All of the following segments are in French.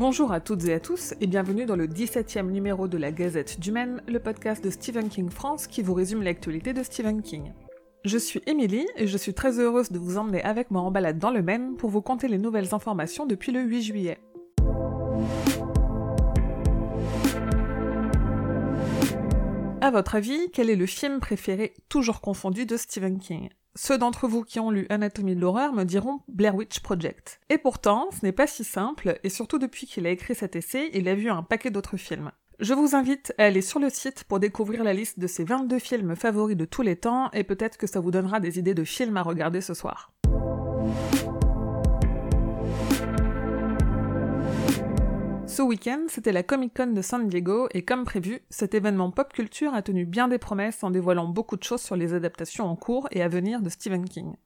Bonjour à toutes et à tous et bienvenue dans le 17e numéro de la Gazette du Maine, le podcast de Stephen King France qui vous résume l'actualité de Stephen King. Je suis Émilie et je suis très heureuse de vous emmener avec moi en balade dans le Maine pour vous conter les nouvelles informations depuis le 8 juillet. À votre avis, quel est le film préféré toujours confondu de Stephen King? Ceux d'entre vous qui ont lu Anatomie de l'horreur me diront Blair Witch Project. Et pourtant, ce n'est pas si simple, et surtout depuis qu'il a écrit cet essai, il a vu un paquet d'autres films. Je vous invite à aller sur le site pour découvrir la liste de ses 22 films favoris de tous les temps, et peut-être que ça vous donnera des idées de films à regarder ce soir. Ce week-end, c'était la Comic Con de San Diego et comme prévu, cet événement pop culture a tenu bien des promesses en dévoilant beaucoup de choses sur les adaptations en cours et à venir de Stephen King.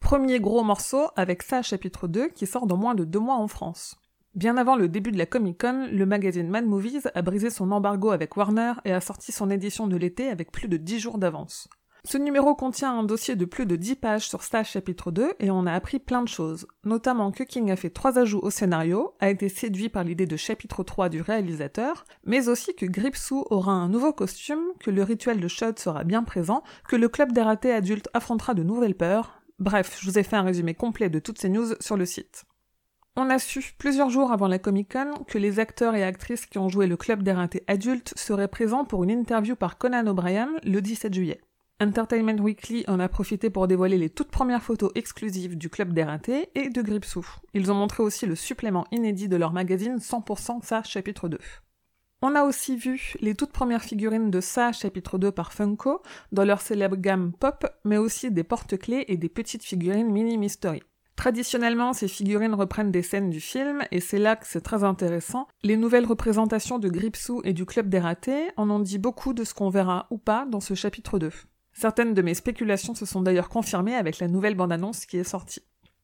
Premier gros morceau avec ça chapitre 2 qui sort dans moins de deux mois en France. Bien avant le début de la Comic Con, le magazine Mad Movies a brisé son embargo avec Warner et a sorti son édition de l'été avec plus de 10 jours d'avance. Ce numéro contient un dossier de plus de 10 pages sur Stage chapitre 2 et on a appris plein de choses, notamment que King a fait trois ajouts au scénario, a été séduit par l'idée de chapitre 3 du réalisateur, mais aussi que Gripsou aura un nouveau costume, que le rituel de Shud sera bien présent, que le club des ratés adultes affrontera de nouvelles peurs. Bref, je vous ai fait un résumé complet de toutes ces news sur le site. On a su, plusieurs jours avant la Comic Con, que les acteurs et actrices qui ont joué le club des ratés adultes seraient présents pour une interview par Conan O'Brien le 17 juillet. Entertainment Weekly en a profité pour dévoiler les toutes premières photos exclusives du Club des et de Gripsou. Ils ont montré aussi le supplément inédit de leur magazine 100% Ça chapitre 2. On a aussi vu les toutes premières figurines de Ça chapitre 2 par Funko dans leur célèbre gamme pop, mais aussi des porte-clés et des petites figurines mini mystery. Traditionnellement, ces figurines reprennent des scènes du film, et c'est là que c'est très intéressant. Les nouvelles représentations de Gripsou et du Club des Ratés en ont dit beaucoup de ce qu'on verra ou pas dans ce chapitre 2. Certaines de mes spéculations se sont d'ailleurs confirmées avec la nouvelle bande-annonce qui est sortie.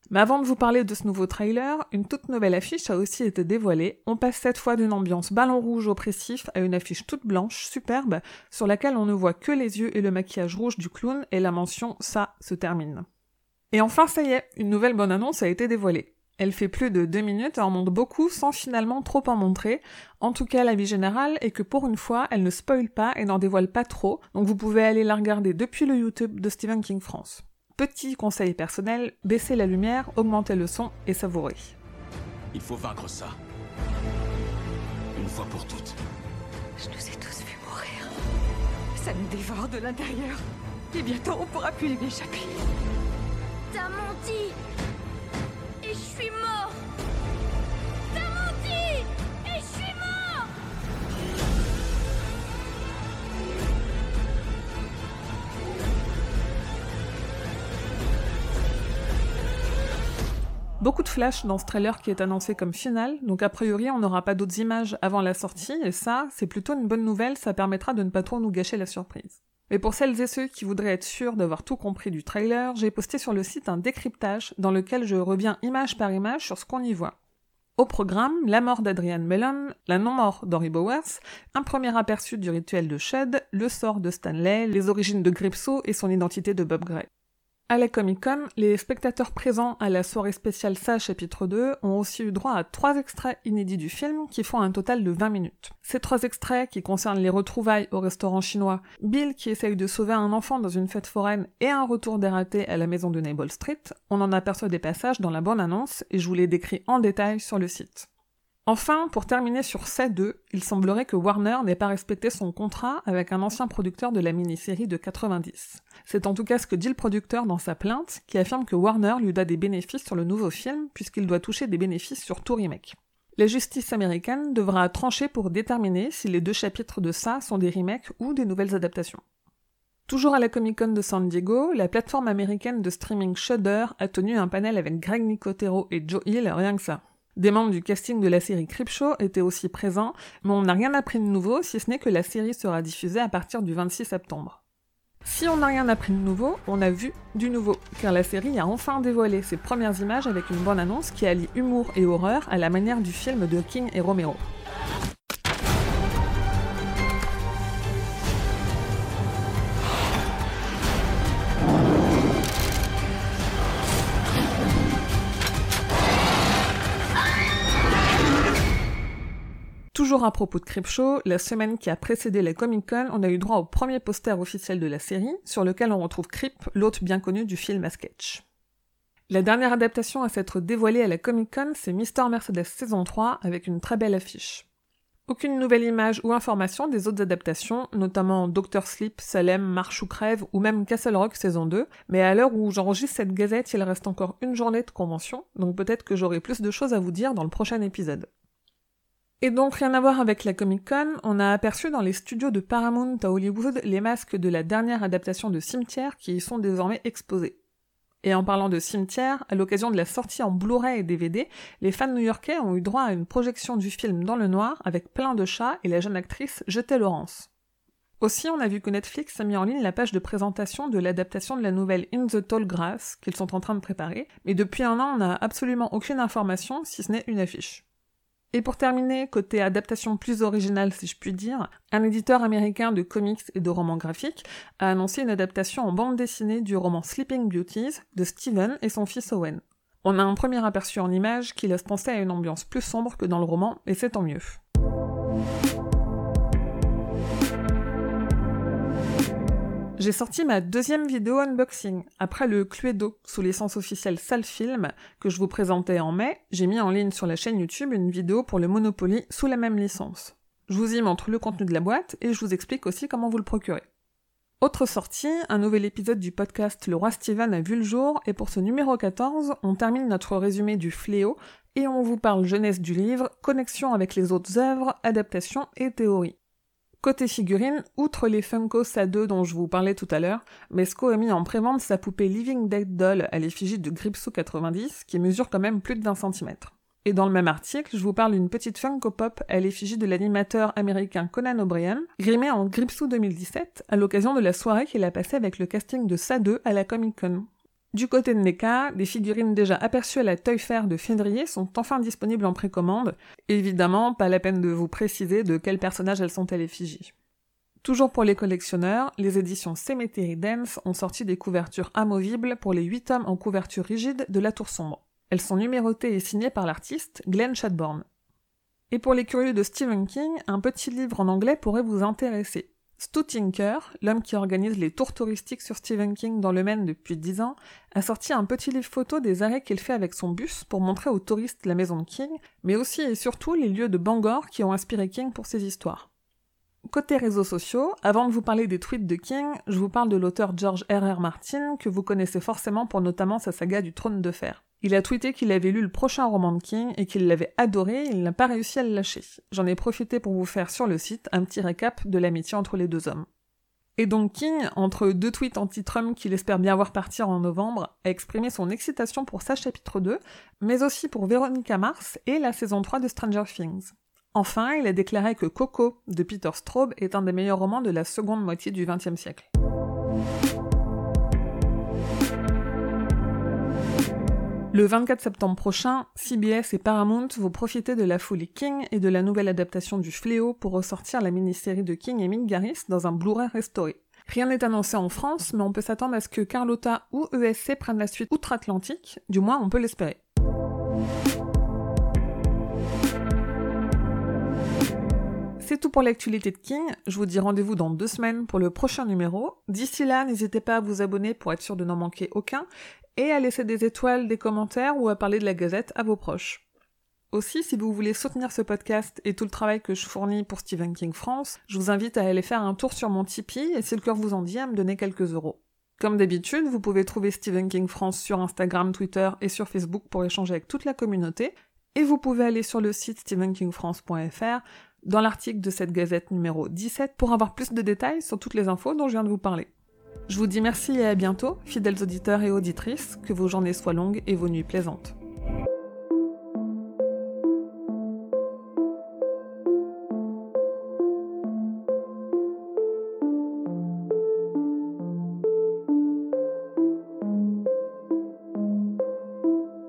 Mais avant de vous parler de ce nouveau trailer, une toute nouvelle affiche a aussi été dévoilée. On passe cette fois d'une ambiance ballon rouge oppressif à une affiche toute blanche, superbe, sur laquelle on ne voit que les yeux et le maquillage rouge du clown et la mention ça se termine. Et enfin, ça y est, une nouvelle bande-annonce a été dévoilée. Elle fait plus de deux minutes et en montre beaucoup sans finalement trop en montrer. En tout cas, la vie générale est que pour une fois, elle ne spoile pas et n'en dévoile pas trop, donc vous pouvez aller la regarder depuis le YouTube de Stephen King France. Petit conseil personnel, baissez la lumière, augmentez le son et savourez. Il faut vaincre ça. Une fois pour toutes. Je nous ai tous vus mourir. Ça me dévore de l'intérieur. Et bientôt, on pourra plus lui échapper. T'as menti je suis mort T'as menti je suis mort Beaucoup de flash dans ce trailer qui est annoncé comme final, donc a priori on n'aura pas d'autres images avant la sortie, et ça, c'est plutôt une bonne nouvelle, ça permettra de ne pas trop nous gâcher la surprise. Et pour celles et ceux qui voudraient être sûrs d'avoir tout compris du trailer, j'ai posté sur le site un décryptage dans lequel je reviens image par image sur ce qu'on y voit. Au programme, la mort d'Adrian Mellon, la non-mort d'Henry Bowers, un premier aperçu du rituel de Shed, le sort de Stanley, les origines de Gripso et son identité de Bob Gray. À la Comic Con, les spectateurs présents à la soirée spéciale Ça chapitre 2 ont aussi eu droit à trois extraits inédits du film qui font un total de 20 minutes. Ces trois extraits qui concernent les retrouvailles au restaurant chinois, Bill qui essaye de sauver un enfant dans une fête foraine et un retour des ratés à la maison de Nable Street, on en aperçoit des passages dans la bonne annonce et je vous les décris en détail sur le site. Enfin, pour terminer sur ces deux, il semblerait que Warner n'ait pas respecté son contrat avec un ancien producteur de la mini-série de 90. C'est en tout cas ce que dit le producteur dans sa plainte, qui affirme que Warner lui doit des bénéfices sur le nouveau film, puisqu'il doit toucher des bénéfices sur tout remake. La justice américaine devra trancher pour déterminer si les deux chapitres de ça sont des remakes ou des nouvelles adaptations. Toujours à la Comic Con de San Diego, la plateforme américaine de streaming Shudder a tenu un panel avec Greg Nicotero et Joe Hill, rien que ça. Des membres du casting de la série Creepshow étaient aussi présents, mais on n'a rien appris de nouveau, si ce n'est que la série sera diffusée à partir du 26 septembre. Si on n'a rien appris de nouveau, on a vu du nouveau, car la série a enfin dévoilé ses premières images avec une bonne annonce qui allie humour et horreur à la manière du film de King et Romero. Toujours à propos de Creepshow, la semaine qui a précédé la Comic Con, on a eu droit au premier poster officiel de la série, sur lequel on retrouve Creep, l'hôte bien connu du film à sketch. La dernière adaptation à s'être dévoilée à la Comic Con, c'est Mister Mercedes saison 3, avec une très belle affiche. Aucune nouvelle image ou information des autres adaptations, notamment Doctor Sleep, Salem, Marche ou Crève ou même Castle Rock saison 2, mais à l'heure où j'enregistre cette gazette, il reste encore une journée de convention, donc peut-être que j'aurai plus de choses à vous dire dans le prochain épisode. Et donc rien à voir avec la Comic Con, on a aperçu dans les studios de Paramount à Hollywood les masques de la dernière adaptation de Cimetière qui y sont désormais exposés. Et en parlant de cimetière, à l'occasion de la sortie en Blu-ray et DVD, les fans new-yorkais ont eu droit à une projection du film dans le noir avec plein de chats et la jeune actrice Jetée Laurence. Aussi, on a vu que Netflix a mis en ligne la page de présentation de l'adaptation de la nouvelle In the Tall Grass qu'ils sont en train de préparer, mais depuis un an, on n'a absolument aucune information si ce n'est une affiche. Et pour terminer, côté adaptation plus originale si je puis dire, un éditeur américain de comics et de romans graphiques a annoncé une adaptation en bande dessinée du roman Sleeping Beauties de Steven et son fils Owen. On a un premier aperçu en image qui laisse penser à une ambiance plus sombre que dans le roman, et c'est tant mieux. J'ai sorti ma deuxième vidéo unboxing. Après le Cluedo sous l'essence officielle Salfilm que je vous présentais en mai, j'ai mis en ligne sur la chaîne YouTube une vidéo pour le Monopoly sous la même licence. Je vous y montre le contenu de la boîte et je vous explique aussi comment vous le procurer. Autre sortie, un nouvel épisode du podcast Le Roi Steven a vu le jour et pour ce numéro 14, on termine notre résumé du fléau et on vous parle jeunesse du livre, connexion avec les autres œuvres, adaptation et théorie. Côté figurine, outre les Funko SA2 dont je vous parlais tout à l'heure, Mesco a mis en prévente sa poupée Living Dead Doll à l'effigie de Gripsou 90 qui mesure quand même plus de 20 cm. Et dans le même article, je vous parle d'une petite Funko Pop à l'effigie de l'animateur américain Conan O'Brien, grimée en Gripsou 2017 à l'occasion de la soirée qu'il a passée avec le casting de SA2 à la Comic Con. Du côté de NECA, des figurines déjà aperçues à la Toy Fair de février sont enfin disponibles en précommande. Évidemment, pas la peine de vous préciser de quels personnages elles sont à l'effigie. Toujours pour les collectionneurs, les éditions Cemetery Dance ont sorti des couvertures amovibles pour les 8 tomes en couverture rigide de La Tour Sombre. Elles sont numérotées et signées par l'artiste Glenn Chadbourne. Et pour les curieux de Stephen King, un petit livre en anglais pourrait vous intéresser. Stu Tinker, l'homme qui organise les tours touristiques sur Stephen King dans le Maine depuis 10 ans, a sorti un petit livre photo des arrêts qu'il fait avec son bus pour montrer aux touristes la maison de King, mais aussi et surtout les lieux de Bangor qui ont inspiré King pour ses histoires. Côté réseaux sociaux, avant de vous parler des tweets de King, je vous parle de l'auteur George R. R. Martin, que vous connaissez forcément pour notamment sa saga du trône de fer. Il a tweeté qu'il avait lu le prochain roman de King et qu'il l'avait adoré, il n'a pas réussi à le lâcher. J'en ai profité pour vous faire sur le site un petit récap de l'amitié entre les deux hommes. Et donc King, entre deux tweets anti-Trump qu'il espère bien voir partir en novembre, a exprimé son excitation pour sa chapitre 2, mais aussi pour Veronica Mars et la saison 3 de Stranger Things. Enfin, il a déclaré que Coco de Peter Straub est un des meilleurs romans de la seconde moitié du XXe siècle. Le 24 septembre prochain, CBS et Paramount vont profiter de la folie King et de la nouvelle adaptation du Fléau pour ressortir la mini-série de King et Mick Garris dans un Blu-ray restauré. Rien n'est annoncé en France, mais on peut s'attendre à ce que Carlotta ou ESC prennent la suite outre-Atlantique, du moins on peut l'espérer. Pour l'actualité de King. Je vous dis rendez-vous dans deux semaines pour le prochain numéro. D'ici là, n'hésitez pas à vous abonner pour être sûr de n'en manquer aucun et à laisser des étoiles, des commentaires ou à parler de la Gazette à vos proches. Aussi, si vous voulez soutenir ce podcast et tout le travail que je fournis pour Stephen King France, je vous invite à aller faire un tour sur mon Tipeee et si le cœur vous en dit, à me donner quelques euros. Comme d'habitude, vous pouvez trouver Stephen King France sur Instagram, Twitter et sur Facebook pour échanger avec toute la communauté. Et vous pouvez aller sur le site stephenkingfrance.fr dans l'article de cette gazette numéro 17 pour avoir plus de détails sur toutes les infos dont je viens de vous parler. Je vous dis merci et à bientôt, fidèles auditeurs et auditrices, que vos journées soient longues et vos nuits plaisantes.